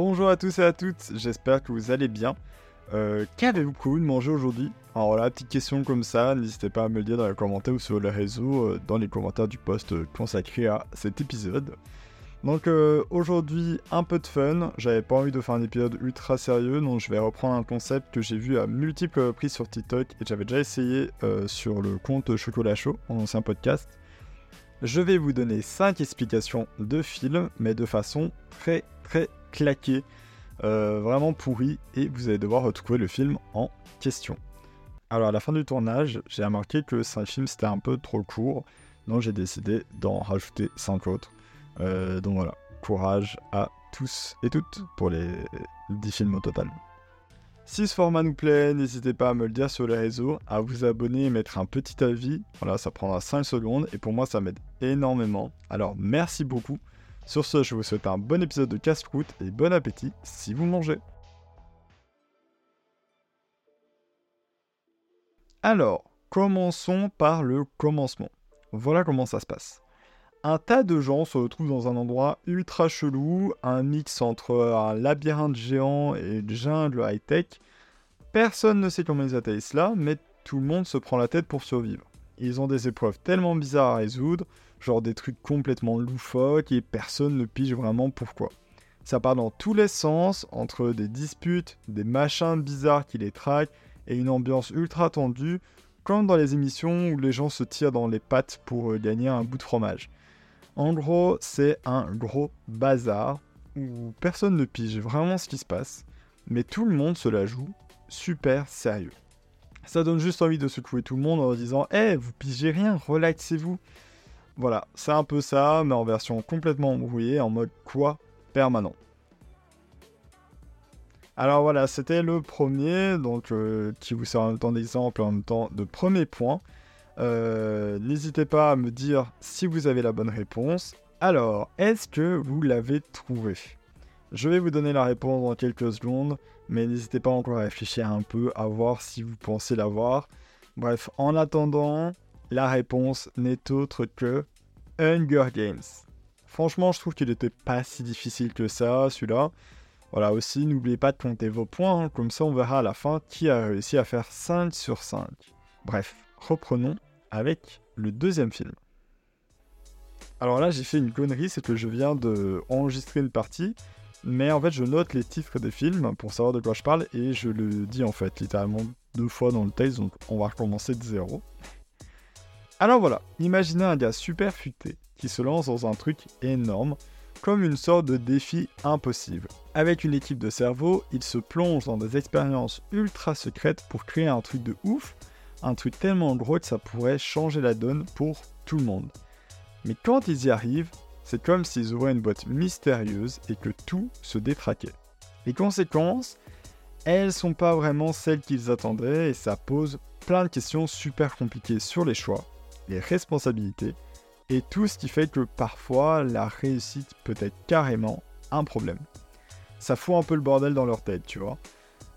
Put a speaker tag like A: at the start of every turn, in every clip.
A: Bonjour à tous et à toutes, j'espère que vous allez bien. Euh, Qu'avez-vous prévu de manger aujourd'hui? Alors là, petite question comme ça, n'hésitez pas à me le dire dans les commentaires ou sur les réseaux, euh, dans les commentaires du post euh, consacré à cet épisode. Donc aujourd'hui, un peu de fun, j'avais pas envie de faire un épisode ultra sérieux, donc je vais reprendre un concept que j'ai vu à multiples reprises sur TikTok et j'avais déjà essayé sur le compte Chocolat Chaud, mon ancien podcast. Je vais vous donner 5 explications de films, mais de façon très très claquée, euh, vraiment pourrie, et vous allez devoir retrouver le film en question. Alors à la fin du tournage, j'ai remarqué que 5 films c'était un peu trop court, donc j'ai décidé d'en rajouter 5 autres. Euh, donc voilà, courage à tous et toutes pour les 10 films au total. Si ce format nous plaît, n'hésitez pas à me le dire sur les réseaux, à vous abonner et mettre un petit avis. Voilà, ça prendra 5 secondes et pour moi ça m'aide énormément. Alors merci beaucoup. Sur ce, je vous souhaite un bon épisode de Casse-Croûte et bon appétit si vous mangez. Alors, commençons par le commencement. Voilà comment ça se passe. Un tas de gens se retrouvent dans un endroit ultra chelou, un mix entre un labyrinthe géant et une jungle high-tech. Personne ne sait comment ils atterrissent là, mais tout le monde se prend la tête pour survivre. Ils ont des épreuves tellement bizarres à résoudre, genre des trucs complètement loufoques et personne ne pige vraiment pourquoi. Ça part dans tous les sens, entre des disputes, des machins bizarres qui les traquent et une ambiance ultra tendue, comme dans les émissions où les gens se tirent dans les pattes pour euh, gagner un bout de fromage. En gros, c'est un gros bazar où personne ne pige vraiment ce qui se passe, mais tout le monde se la joue super sérieux. Ça donne juste envie de secouer tout le monde en disant Eh, vous pigez rien, relaxez-vous. Voilà, c'est un peu ça, mais en version complètement embrouillée, en mode quoi permanent. Alors voilà, c'était le premier, donc euh, qui vous sert en même temps d'exemple, en même temps de premier point. Euh, N'hésitez pas à me dire si vous avez la bonne réponse. Alors, est-ce que vous l'avez trouvé? Je vais vous donner la réponse dans quelques secondes, mais n'hésitez pas encore à réfléchir un peu, à voir si vous pensez l'avoir. Bref, en attendant, la réponse n'est autre que Hunger Games. Franchement, je trouve qu'il n'était pas si difficile que ça, celui-là. Voilà, aussi, n'oubliez pas de compter vos points, hein, comme ça on verra à la fin qui a réussi à faire 5 sur 5. Bref, reprenons avec le deuxième film. Alors là, j'ai fait une connerie, c'est que je viens de enregistrer une partie, mais en fait, je note les titres des films pour savoir de quoi je parle et je le dis en fait littéralement deux fois dans le texte, donc on va recommencer de zéro. Alors voilà, imaginez un gars super futé qui se lance dans un truc énorme, comme une sorte de défi impossible. Avec une équipe de cerveaux, il se plonge dans des expériences ultra secrètes pour créer un truc de ouf, un truc tellement gros que ça pourrait changer la donne pour tout le monde. Mais quand ils y arrivent, c'est comme s'ils ouvraient une boîte mystérieuse et que tout se détraquait. Les conséquences, elles sont pas vraiment celles qu'ils attendaient et ça pose plein de questions super compliquées sur les choix, les responsabilités et tout ce qui fait que parfois la réussite peut être carrément un problème. Ça fout un peu le bordel dans leur tête, tu vois.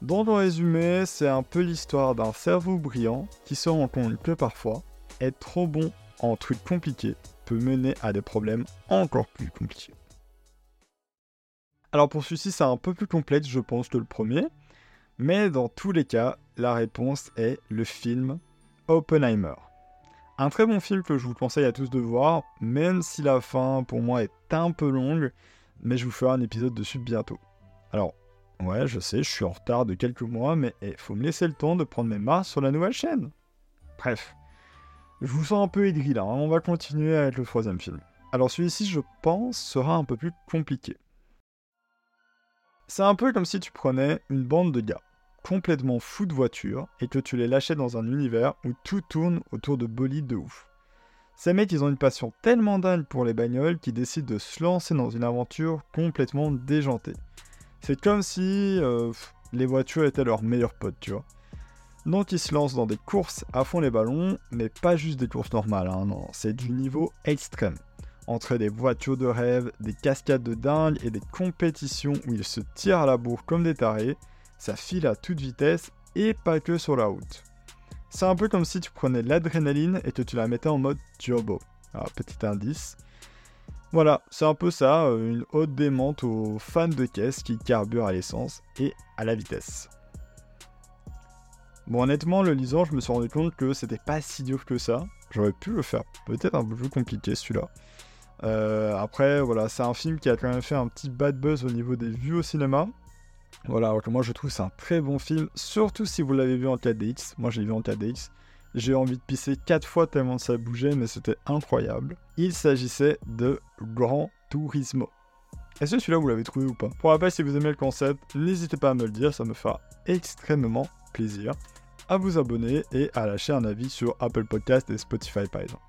A: Donc en résumé, c'est un peu l'histoire d'un cerveau brillant qui se rend compte que parfois, être trop bon en trucs compliqués peut mener à des problèmes encore plus compliqués. Alors pour celui-ci, c'est un peu plus complexe, je pense, que le premier, mais dans tous les cas, la réponse est le film Oppenheimer. Un très bon film que je vous conseille à tous de voir, même si la fin pour moi est un peu longue, mais je vous ferai un épisode dessus bientôt. Alors, ouais, je sais, je suis en retard de quelques mois, mais il faut me laisser le temps de prendre mes marques sur la nouvelle chaîne. Bref, je vous sens un peu aigri là, hein. on va continuer avec le troisième film. Alors celui-ci, je pense, sera un peu plus compliqué. C'est un peu comme si tu prenais une bande de gars complètement fous de voiture et que tu les lâchais dans un univers où tout tourne autour de bolides de ouf. Ces mecs, ils ont une passion tellement dingue pour les bagnoles qu'ils décident de se lancer dans une aventure complètement déjantée. C'est comme si euh, les voitures étaient leurs meilleurs potes, tu vois. Donc ils se lancent dans des courses à fond les ballons, mais pas juste des courses normales, hein, non, c'est du niveau extrême. Entre des voitures de rêve, des cascades de dingue et des compétitions où ils se tirent à la bourre comme des tarés, ça file à toute vitesse et pas que sur la route. C'est un peu comme si tu prenais l'adrénaline et que tu la mettais en mode turbo. Alors, petit indice. Voilà, c'est un peu ça, euh, une haute démente aux fans de caisse qui carburent à l'essence et à la vitesse. Bon, honnêtement, le lisant, je me suis rendu compte que c'était pas si dur que ça. J'aurais pu le faire peut-être un peu plus compliqué celui-là. Euh, après, voilà, c'est un film qui a quand même fait un petit bad buzz au niveau des vues au cinéma. Voilà, alors que moi je trouve c'est un très bon film, surtout si vous l'avez vu en 4DX. Moi je l'ai vu en 4DX. J'ai envie de pisser 4 fois tellement ça bougeait, mais c'était incroyable. Il s'agissait de Grand Turismo. Est-ce que celui-là vous l'avez trouvé ou pas? Pour rappel, si vous aimez le concept, n'hésitez pas à me le dire, ça me fera extrêmement plaisir. À vous abonner et à lâcher un avis sur Apple Podcast et Spotify par exemple.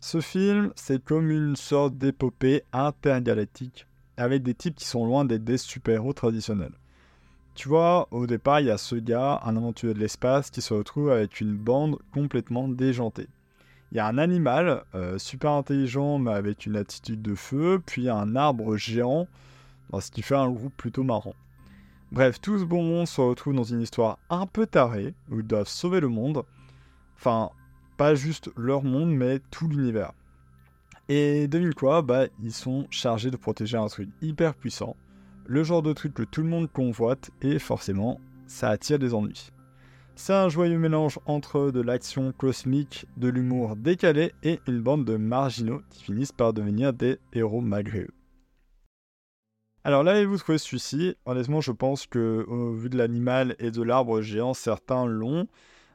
A: Ce film, c'est comme une sorte d'épopée intergalactique avec des types qui sont loin d'être des super-héros traditionnels. Tu vois, au départ, il y a ce gars, un aventurier de l'espace, qui se retrouve avec une bande complètement déjantée. Il y a un animal euh, super intelligent mais avec une attitude de feu, puis un arbre géant, ce qui fait un groupe plutôt marrant. Bref, tout ce bon monde se retrouve dans une histoire un peu tarée, où ils doivent sauver le monde. Enfin, pas juste leur monde, mais tout l'univers. Et devine quoi, bah ils sont chargés de protéger un truc hyper puissant, le genre de truc que tout le monde convoite et forcément ça attire des ennuis. C'est un joyeux mélange entre de l'action cosmique, de l'humour décalé et une bande de marginaux qui finissent par devenir des héros malgré eux. Alors là, vous trouvez celui-ci? Honnêtement, je pense que au vu de l'animal et de l'arbre géant, certains l'ont.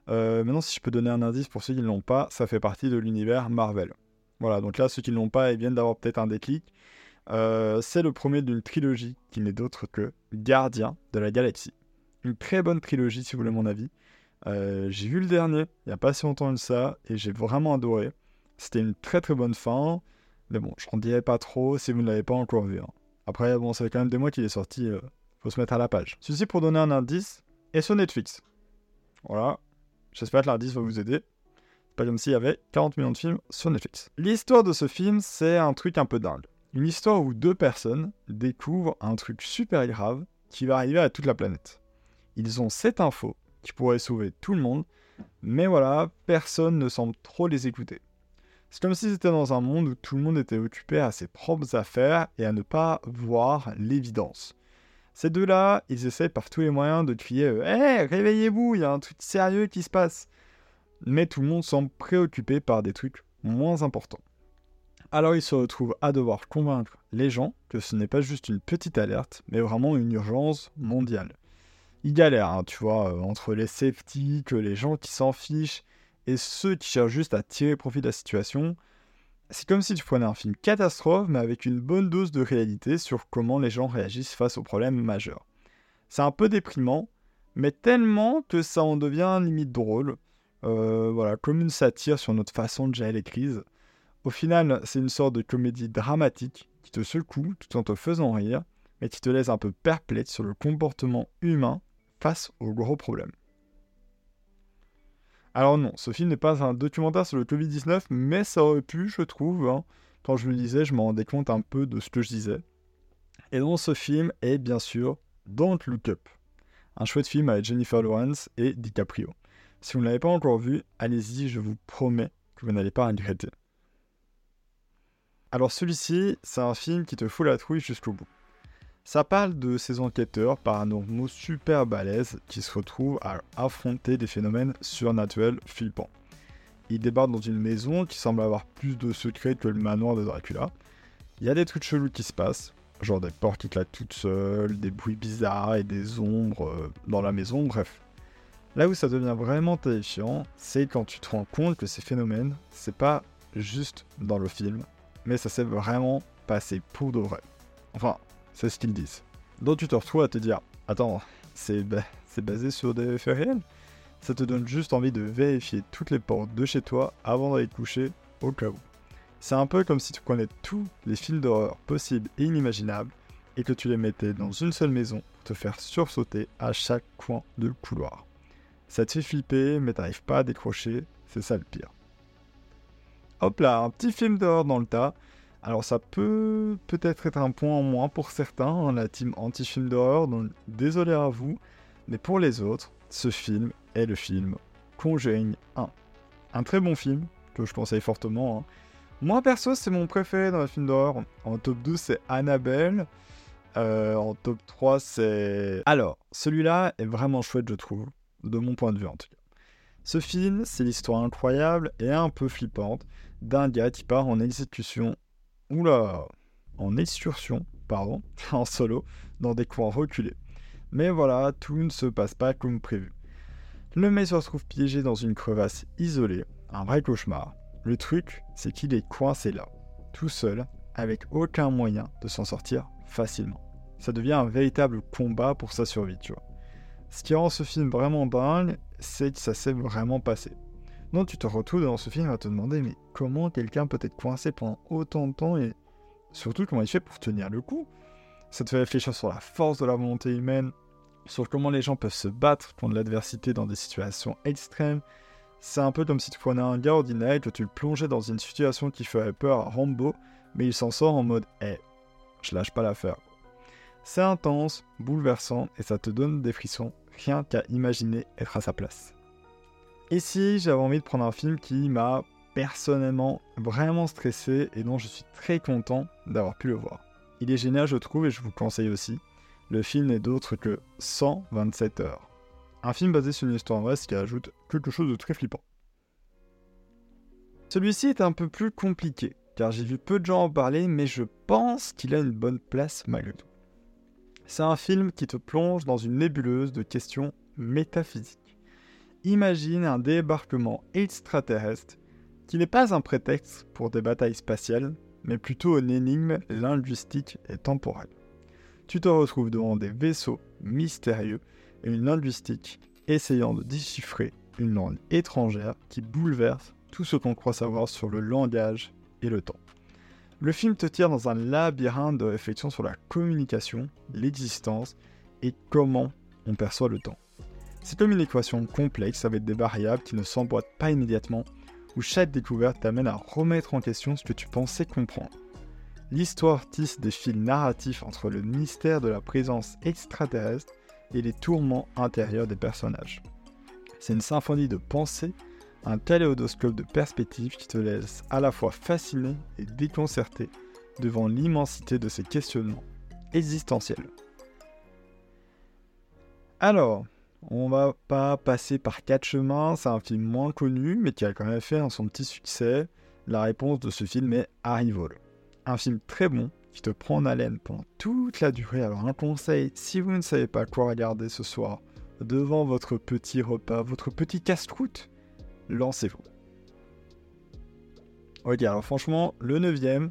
A: Euh, maintenant, si je peux donner un indice pour ceux qui ne l'ont pas, ça fait partie de l'univers Marvel. Voilà, donc là, ceux qui ne l'ont pas, ils viennent d'avoir peut-être un déclic. Euh, c'est le premier d'une trilogie qui n'est d'autre que Gardien de la Galaxie. Une très bonne trilogie, si vous voulez mon avis. Euh, j'ai vu le dernier, il n'y a pas si longtemps que ça, et j'ai vraiment adoré. C'était une très très bonne fin, mais bon, je n'en dirai pas trop si vous ne l'avez pas encore vu. Hein. Après, bon, ça fait quand même des mois qu'il est sorti, il euh, faut se mettre à la page. Ceci pour donner un indice, est sur Netflix. Voilà, j'espère que l'indice va vous aider. Comme s'il y avait 40 millions de films sur Netflix. L'histoire de ce film, c'est un truc un peu dingue. Une histoire où deux personnes découvrent un truc super grave qui va arriver à toute la planète. Ils ont cette info qui pourrait sauver tout le monde, mais voilà, personne ne semble trop les écouter. C'est comme si c'était dans un monde où tout le monde était occupé à ses propres affaires et à ne pas voir l'évidence. Ces deux-là, ils essaient par tous les moyens de crier Hé, hey, réveillez-vous, il y a un truc sérieux qui se passe mais tout le monde semble préoccupé par des trucs moins importants. Alors il se retrouve à devoir convaincre les gens que ce n'est pas juste une petite alerte, mais vraiment une urgence mondiale. Il galère, hein, tu vois, euh, entre les sceptiques, les gens qui s'en fichent, et ceux qui cherchent juste à tirer profit de la situation. C'est comme si tu prenais un film catastrophe, mais avec une bonne dose de réalité sur comment les gens réagissent face aux problèmes majeurs. C'est un peu déprimant, mais tellement que ça en devient limite drôle. Euh, voilà, comme une satire sur notre façon de gérer les crises. Au final, c'est une sorte de comédie dramatique qui te secoue tout en te faisant rire, mais qui te laisse un peu perplexe sur le comportement humain face aux gros problèmes. Alors non, ce film n'est pas un documentaire sur le Covid-19, mais ça aurait pu, je trouve. Hein. Quand je le lisais, je me rendais compte un peu de ce que je disais. Et dans ce film est bien sûr Don't Look Up, un chouette film avec Jennifer Lawrence et DiCaprio. Si vous ne l'avez pas encore vu, allez-y, je vous promets que vous n'allez pas regretter. Alors celui-ci, c'est un film qui te fout la trouille jusqu'au bout. Ça parle de ces enquêteurs paranormaux super balèzes qui se retrouvent à affronter des phénomènes surnaturels flippants. Ils débarquent dans une maison qui semble avoir plus de secrets que le manoir de Dracula. Il y a des trucs chelous qui se passent, genre des portes qui claquent toutes seules, des bruits bizarres et des ombres euh, dans la maison, bref. Là où ça devient vraiment terrifiant, c'est quand tu te rends compte que ces phénomènes, c'est pas juste dans le film, mais ça s'est vraiment passé pour de vrai. Enfin, c'est ce qu'ils disent. Donc tu te retrouves à te dire, attends, c'est basé sur des faits réels? Ça te donne juste envie de vérifier toutes les portes de chez toi avant d'aller te coucher, au cas où. C'est un peu comme si tu prenais tous les films d'horreur possibles et inimaginables et que tu les mettais dans une seule maison pour te faire sursauter à chaque coin de couloir. Ça te fait flipper, mais t'arrives pas à décrocher, c'est ça le pire. Hop là, un petit film dehors dans le tas. Alors ça peut peut-être être un point en moins pour certains, hein, la team anti-film d'horreur, donc désolé à vous, mais pour les autres, ce film est le film Conjuring 1. Un très bon film, que je conseille fortement. Hein. Moi perso, c'est mon préféré dans les films d'horreur. En top 2, c'est Annabelle. Euh, en top 3, c'est... Alors, celui-là est vraiment chouette, je trouve, de mon point de vue en tout cas. Ce film, c'est l'histoire incroyable et un peu flippante d'un gars qui part en exécution, oula, en excursion, pardon, en solo, dans des coins reculés. Mais voilà, tout ne se passe pas comme prévu. Le mec se retrouve piégé dans une crevasse isolée, un vrai cauchemar. Le truc, c'est qu'il est coincé là, tout seul, avec aucun moyen de s'en sortir facilement. Ça devient un véritable combat pour sa survie, tu vois. Ce qui rend ce film vraiment dingue, c'est que ça s'est vraiment passé. Donc tu te retrouves dans ce film à te demander mais comment quelqu'un peut être coincé pendant autant de temps et surtout comment il fait pour tenir le coup? Ça te fait réfléchir sur la force de la volonté humaine, sur comment les gens peuvent se battre contre l'adversité dans des situations extrêmes. C'est un peu comme si tu prenais un gars ordinaire et que tu le plongeais dans une situation qui ferait peur à Rambo, mais il s'en sort en mode Eh, je lâche pas l'affaire. C'est intense, bouleversant et ça te donne des frissons, rien qu'à imaginer être à sa place. Ici, j'avais envie de prendre un film qui m'a personnellement vraiment stressé et dont je suis très content d'avoir pu le voir. Il est génial, je trouve, et je vous conseille aussi. Le film n'est d'autre que 127 heures. Un film basé sur une histoire vraie, ce qui ajoute quelque chose de très flippant. Celui-ci est un peu plus compliqué, car j'ai vu peu de gens en parler, mais je pense qu'il a une bonne place malgré tout. C'est un film qui te plonge dans une nébuleuse de questions métaphysiques. Imagine un débarquement extraterrestre qui n'est pas un prétexte pour des batailles spatiales, mais plutôt une énigme linguistique et temporelle. Tu te retrouves devant des vaisseaux mystérieux et une linguistique essayant de déchiffrer une langue étrangère qui bouleverse tout ce qu'on croit savoir sur le langage et le temps. Le film te tire dans un labyrinthe de réflexion sur la communication, l'existence et comment on perçoit le temps. C'est comme une équation complexe avec des variables qui ne s'emboîtent pas immédiatement, où chaque découverte t'amène à remettre en question ce que tu pensais comprendre. L'histoire tisse des fils narratifs entre le mystère de la présence extraterrestre et les tourments intérieurs des personnages. C'est une symphonie de pensée un kaléidoscope de perspectives qui te laisse à la fois fasciné et déconcerté devant l'immensité de ces questionnements existentiels. Alors, on va pas passer par quatre chemins, c'est un film moins connu, mais qui a quand même fait son petit succès. La réponse de ce film est Arrival. Un film très bon, qui te prend en haleine pendant toute la durée. Alors un conseil, si vous ne savez pas quoi regarder ce soir, devant votre petit repas, votre petit casse-croûte, lancez-vous. Ok, alors franchement, le neuvième,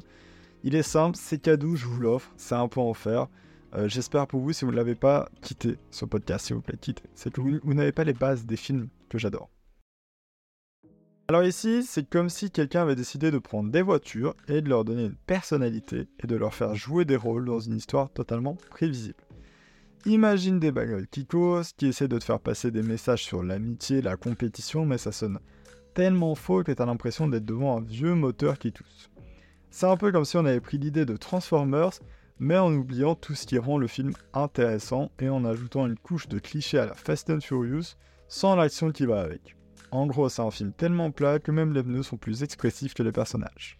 A: il est simple, c'est cadeau, je vous l'offre, c'est un point offert. Euh, J'espère pour vous, si vous ne l'avez pas quitté, ce podcast, s'il vous plaît, quittez. C'est que vous, n'avez pas les bases des films que j'adore. Alors ici, c'est comme si quelqu'un avait décidé de prendre des voitures et de leur donner une personnalité et de leur faire jouer des rôles dans une histoire totalement prévisible. Imagine des bagnoles qui causent, qui essaient de te faire passer des messages sur l'amitié, la compétition, mais ça sonne tellement faux que t'as l'impression d'être devant un vieux moteur qui tousse. C'est un peu comme si on avait pris l'idée de Transformers, mais en oubliant tout ce qui rend le film intéressant et en ajoutant une couche de clichés à la Fast and Furious sans l'action qui va avec. En gros, c'est un film tellement plat que même les pneus sont plus expressifs que les personnages.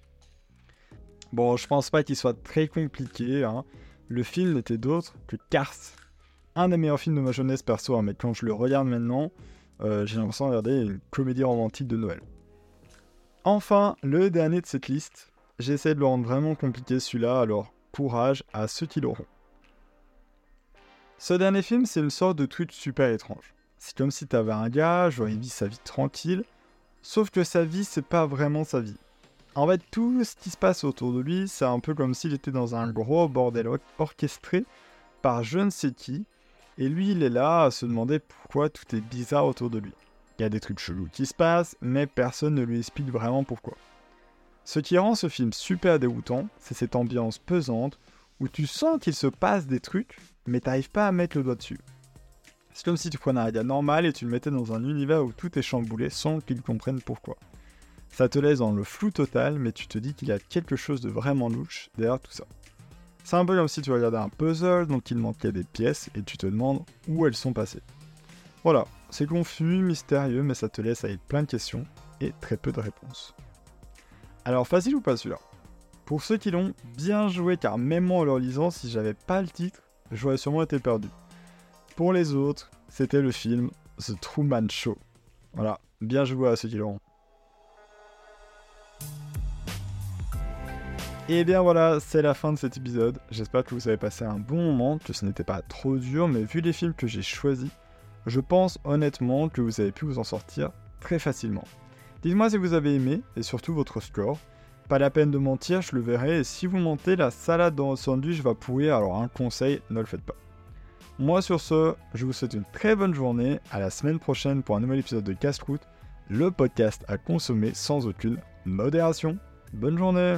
A: Bon, je pense pas qu'il soit très compliqué, hein. Le film n'était d'autre que Cars, un des meilleurs films de ma jeunesse perso, hein, mais quand je le regarde maintenant, euh, j'ai l'impression de regarder une comédie romantique de Noël. Enfin, le dernier de cette liste, j'essaie de le rendre vraiment compliqué celui-là, alors courage à ceux qui l'auront. Ce dernier film, c'est une sorte de truc super étrange. C'est comme si t'avais un gars, genre il vit sa vie tranquille, sauf que sa vie, c'est pas vraiment sa vie. En fait, tout ce qui se passe autour de lui, c'est un peu comme s'il était dans un gros bordel orchestré par je ne sais qui, et lui, il est là à se demander pourquoi tout est bizarre autour de lui. Il y a des trucs chelous qui se passent, mais personne ne lui explique vraiment pourquoi. Ce qui rend ce film super déroutant, c'est cette ambiance pesante où tu sens qu'il se passe des trucs, mais t'arrives pas à mettre le doigt dessus. C'est comme si tu prenais un gars normal et tu le mettais dans un univers où tout est chamboulé sans qu'il comprenne pourquoi. Ça te laisse dans le flou total, mais tu te dis qu'il y a quelque chose de vraiment louche derrière tout ça. C'est un peu comme si tu regardais un puzzle dont il manquait des pièces et tu te demandes où elles sont passées. Voilà, c'est confus, mystérieux, mais ça te laisse avec plein de questions et très peu de réponses. Alors facile ou pas celui-là Pour ceux qui l'ont, bien joué car même moi en leur lisant, si j'avais pas le titre, j'aurais sûrement été perdu. Pour les autres, c'était le film The Truman Show. Voilà, bien joué à ceux qui l'auront. Et bien voilà, c'est la fin de cet épisode. J'espère que vous avez passé un bon moment, que ce n'était pas trop dur, mais vu les films que j'ai choisis, je pense honnêtement que vous avez pu vous en sortir très facilement. Dites-moi si vous avez aimé et surtout votre score. Pas la peine de mentir, je le verrai. Et si vous mentez, la salade dans le sandwich va pourrir. Alors un conseil, ne le faites pas. Moi sur ce, je vous souhaite une très bonne journée. À la semaine prochaine pour un nouvel épisode de Casse-Croûte, le podcast à consommer sans aucune modération. Bonne journée